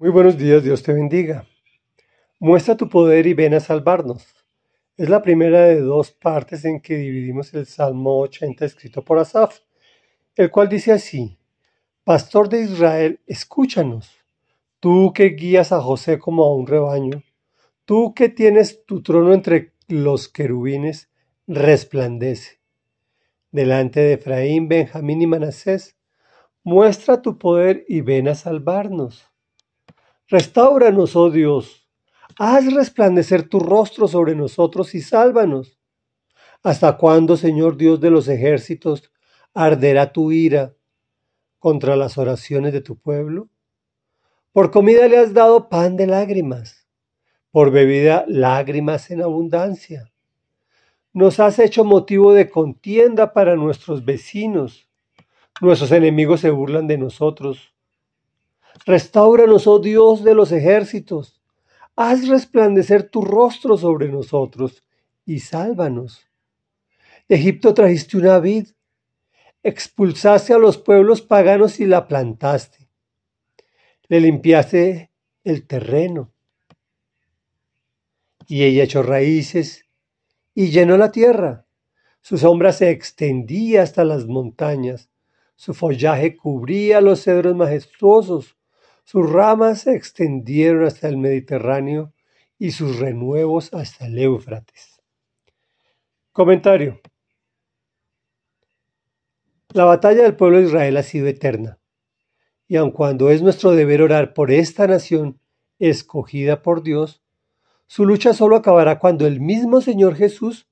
Muy buenos días, Dios te bendiga. Muestra tu poder y ven a salvarnos. Es la primera de dos partes en que dividimos el Salmo 80 escrito por Asaf, el cual dice así, Pastor de Israel, escúchanos. Tú que guías a José como a un rebaño, tú que tienes tu trono entre los querubines, resplandece. Delante de Efraín, Benjamín y Manasés, muestra tu poder y ven a salvarnos. Restáuranos, oh Dios. Haz resplandecer tu rostro sobre nosotros y sálvanos. ¿Hasta cuándo, Señor Dios de los ejércitos, arderá tu ira contra las oraciones de tu pueblo? Por comida le has dado pan de lágrimas, por bebida lágrimas en abundancia. Nos has hecho motivo de contienda para nuestros vecinos. Nuestros enemigos se burlan de nosotros. Restáuranos, oh Dios de los ejércitos. Haz resplandecer tu rostro sobre nosotros y sálvanos. Egipto trajiste una vid, expulsaste a los pueblos paganos y la plantaste. Le limpiaste el terreno y ella echó raíces y llenó la tierra. Su sombra se extendía hasta las montañas, su follaje cubría los cedros majestuosos, sus ramas se extendieron hasta el Mediterráneo y sus renuevos hasta el Éufrates. Comentario. La batalla del pueblo de Israel ha sido eterna, y aun cuando es nuestro deber orar por esta nación escogida por Dios, su lucha solo acabará cuando el mismo Señor Jesús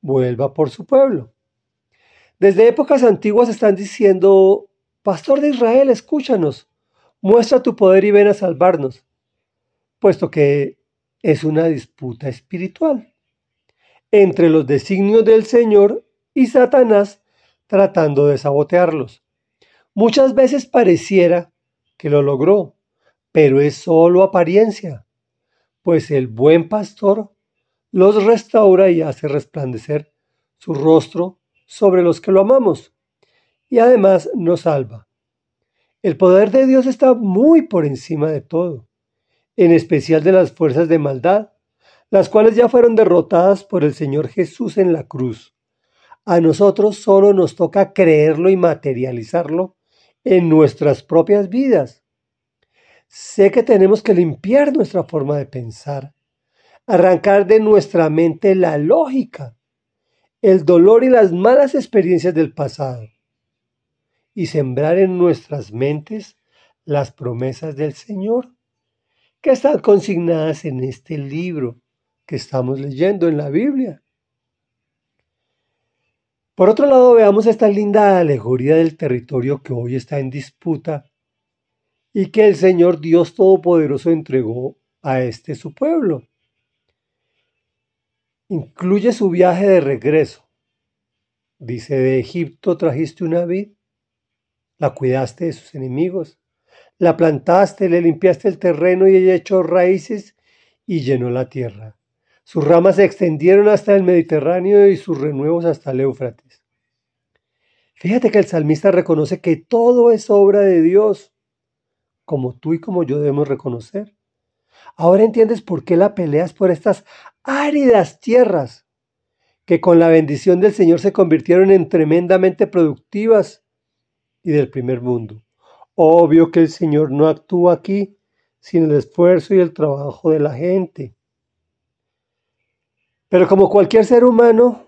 vuelva por su pueblo. Desde épocas antiguas están diciendo, Pastor de Israel, escúchanos muestra tu poder y ven a salvarnos, puesto que es una disputa espiritual entre los designios del Señor y Satanás tratando de sabotearlos. Muchas veces pareciera que lo logró, pero es solo apariencia, pues el buen pastor los restaura y hace resplandecer su rostro sobre los que lo amamos, y además nos salva. El poder de Dios está muy por encima de todo, en especial de las fuerzas de maldad, las cuales ya fueron derrotadas por el Señor Jesús en la cruz. A nosotros solo nos toca creerlo y materializarlo en nuestras propias vidas. Sé que tenemos que limpiar nuestra forma de pensar, arrancar de nuestra mente la lógica, el dolor y las malas experiencias del pasado y sembrar en nuestras mentes las promesas del Señor que están consignadas en este libro que estamos leyendo en la Biblia. Por otro lado, veamos esta linda alegoría del territorio que hoy está en disputa y que el Señor Dios Todopoderoso entregó a este su pueblo. Incluye su viaje de regreso. Dice, de Egipto trajiste una vid la cuidaste de sus enemigos, la plantaste, le limpiaste el terreno y ella echó raíces y llenó la tierra. Sus ramas se extendieron hasta el Mediterráneo y sus renuevos hasta el Éufrates. Fíjate que el salmista reconoce que todo es obra de Dios, como tú y como yo debemos reconocer. Ahora entiendes por qué la peleas por estas áridas tierras, que con la bendición del Señor se convirtieron en tremendamente productivas y del primer mundo. Obvio que el Señor no actúa aquí sin el esfuerzo y el trabajo de la gente. Pero como cualquier ser humano,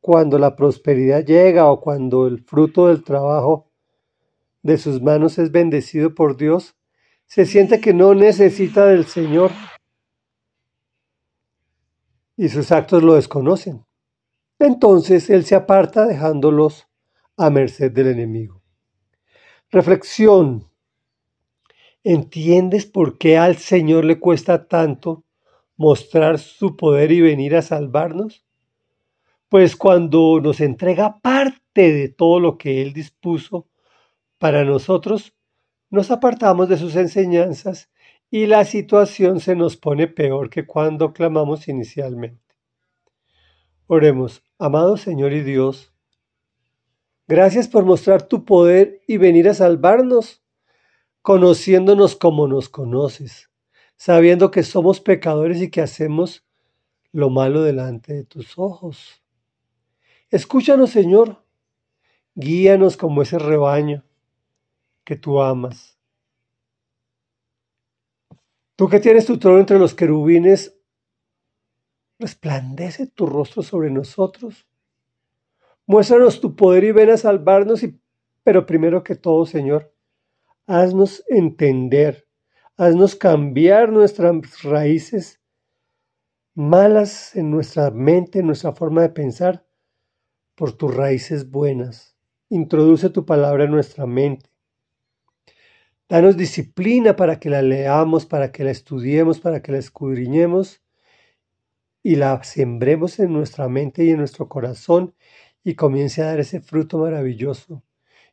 cuando la prosperidad llega o cuando el fruto del trabajo de sus manos es bendecido por Dios, se siente que no necesita del Señor y sus actos lo desconocen. Entonces Él se aparta dejándolos a merced del enemigo. Reflexión. ¿Entiendes por qué al Señor le cuesta tanto mostrar su poder y venir a salvarnos? Pues cuando nos entrega parte de todo lo que Él dispuso para nosotros, nos apartamos de sus enseñanzas y la situación se nos pone peor que cuando clamamos inicialmente. Oremos, amado Señor y Dios, Gracias por mostrar tu poder y venir a salvarnos. conociéndonos como nos conoces, sabiendo que somos pecadores y que hacemos lo malo delante de tus ojos. Escúchanos, Señor, guíanos como ese rebaño que tú amas. Tú que tienes tu trono entre los querubines, resplandece tu rostro sobre nosotros. Muéstranos tu poder y ven a salvarnos, y, pero primero que todo, Señor, haznos entender, haznos cambiar nuestras raíces malas en nuestra mente, en nuestra forma de pensar, por tus raíces buenas. Introduce tu palabra en nuestra mente. Danos disciplina para que la leamos, para que la estudiemos, para que la escudriñemos y la sembremos en nuestra mente y en nuestro corazón y comience a dar ese fruto maravilloso.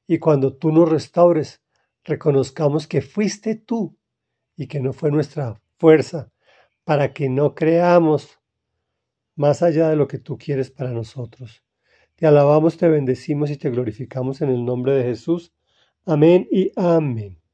Y cuando tú nos restaures, reconozcamos que fuiste tú y que no fue nuestra fuerza, para que no creamos más allá de lo que tú quieres para nosotros. Te alabamos, te bendecimos y te glorificamos en el nombre de Jesús. Amén y amén.